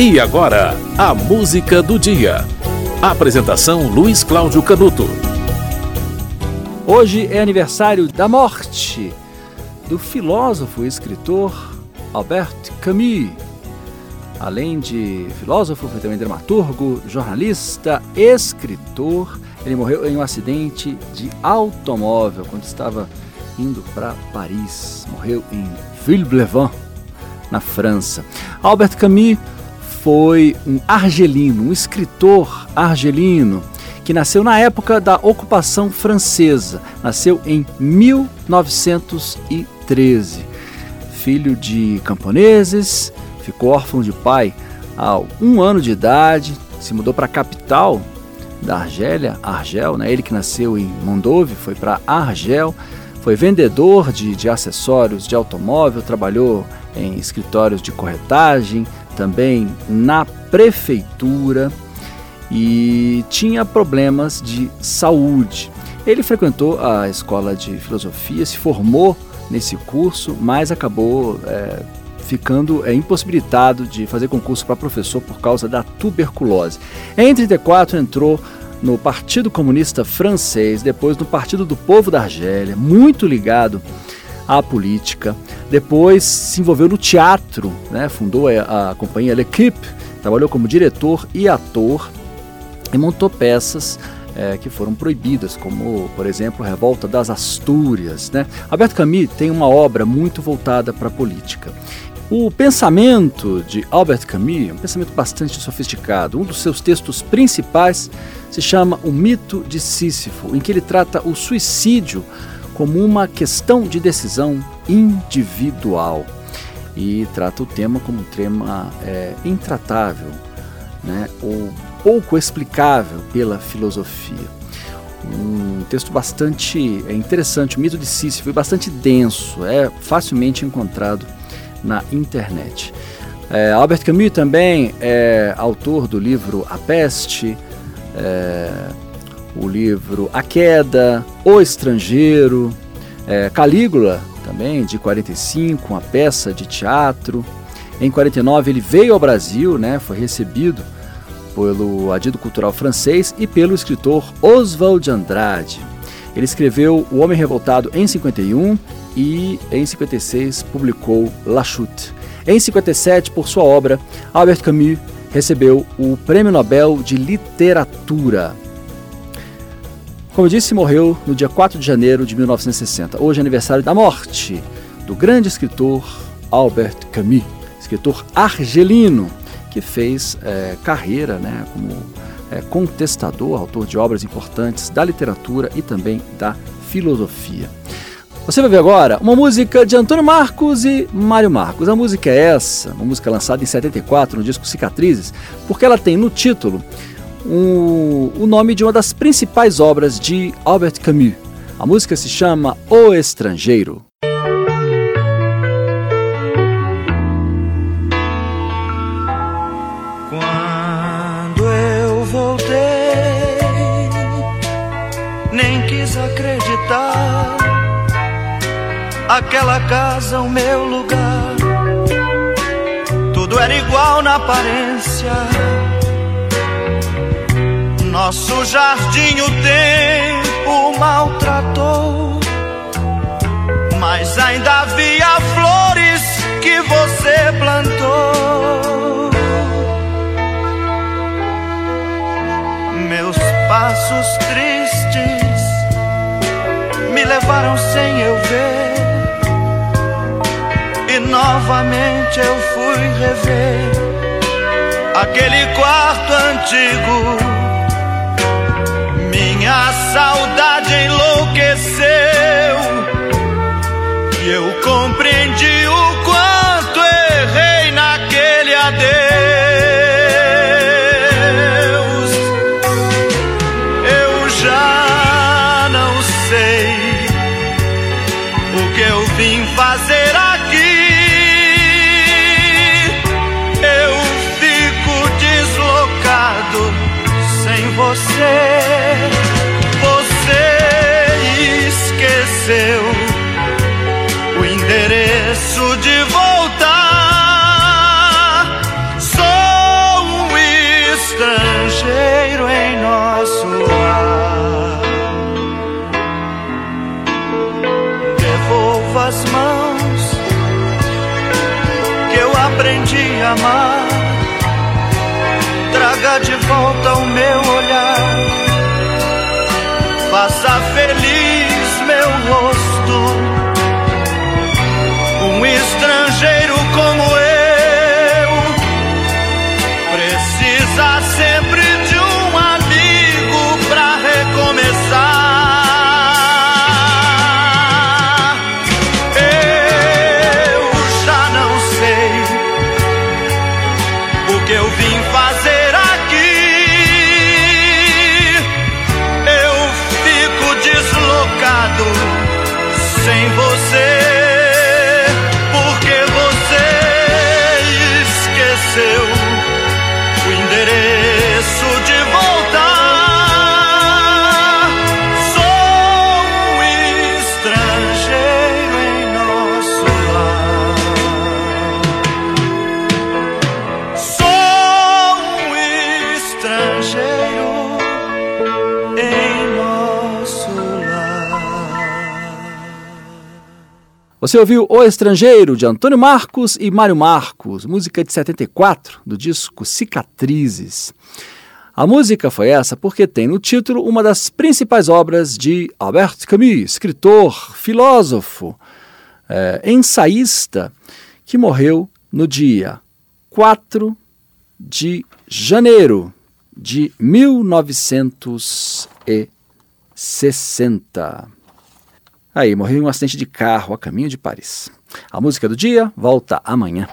E agora, a música do dia. Apresentação Luiz Cláudio Canuto. Hoje é aniversário da morte do filósofo e escritor Albert Camus. Além de filósofo, foi também dramaturgo, jornalista, escritor. Ele morreu em um acidente de automóvel quando estava indo para Paris. Morreu em Villeblevin, na França. Albert Camus foi um argelino, um escritor argelino, que nasceu na época da ocupação francesa. Nasceu em 1913. Filho de camponeses, ficou órfão de pai ao um ano de idade, se mudou para a capital da Argélia, Argel, né? ele que nasceu em Mondove, foi para Argel, foi vendedor de, de acessórios de automóvel, trabalhou em escritórios de corretagem, também na prefeitura e tinha problemas de saúde. Ele frequentou a escola de filosofia, se formou nesse curso, mas acabou é, ficando é, impossibilitado de fazer concurso para professor por causa da tuberculose. Em 34 entrou no Partido Comunista Francês, depois no Partido do Povo da Argélia, muito ligado à política. Depois se envolveu no teatro, né? fundou a, a companhia L'Equipe, trabalhou como diretor e ator e montou peças é, que foram proibidas, como, por exemplo, Revolta das Astúrias. Né? Alberto Camus tem uma obra muito voltada para a política. O pensamento de Albert Camus é um pensamento bastante sofisticado. Um dos seus textos principais se chama O Mito de Sísifo, em que ele trata o suicídio como uma questão de decisão individual e trata o tema como um tema é, intratável, né, ou pouco explicável pela filosofia. Um texto bastante é, interessante, o mito de Sísifo, e bastante denso, é facilmente encontrado na internet. É, Albert Camus também é autor do livro A Peste, é, o livro A Queda, O Estrangeiro, é, Calígula, também de 45, uma peça de teatro. Em 49 ele veio ao Brasil, né, foi recebido pelo adido cultural francês e pelo escritor Oswald de Andrade. Ele escreveu O Homem Revoltado em 51 e em 56 publicou La Chute. Em 57, por sua obra, Albert Camus recebeu o Prêmio Nobel de Literatura. Como eu disse, morreu no dia 4 de janeiro de 1960. Hoje é aniversário da morte do grande escritor Albert Camus, escritor argelino, que fez é, carreira né, como é, contestador, autor de obras importantes da literatura e também da filosofia. Você vai ver agora uma música de Antônio Marcos e Mário Marcos. A música é essa, uma música lançada em 74 no disco Cicatrizes, porque ela tem no título um, o nome de uma das principais obras de Albert Camus. A música se chama O Estrangeiro. Quando eu voltei, nem quis acreditar. Aquela casa, o meu lugar, tudo era igual na aparência nosso jardim o tempo maltratou, mas ainda havia flores que você plantou. Meus passos tristes me levaram sem eu ver, e novamente eu fui rever aquele quarto antigo saudade enlouqueceu e eu compreendi o quanto errei naquele adeus. Eu já não sei o que eu vim fazer estrangeiro em nosso lar. Devolva as mãos que eu aprendi a amar. Traga de volta o meu olhar. Faça feliz meu rosto. Um sem Você ouviu O Estrangeiro, de Antônio Marcos e Mário Marcos, música de 74, do disco Cicatrizes. A música foi essa porque tem no título uma das principais obras de Albert Camus, escritor, filósofo, eh, ensaísta, que morreu no dia 4 de janeiro de 1960. Aí, morreu em um acidente de carro a caminho de Paris. A música do dia volta amanhã.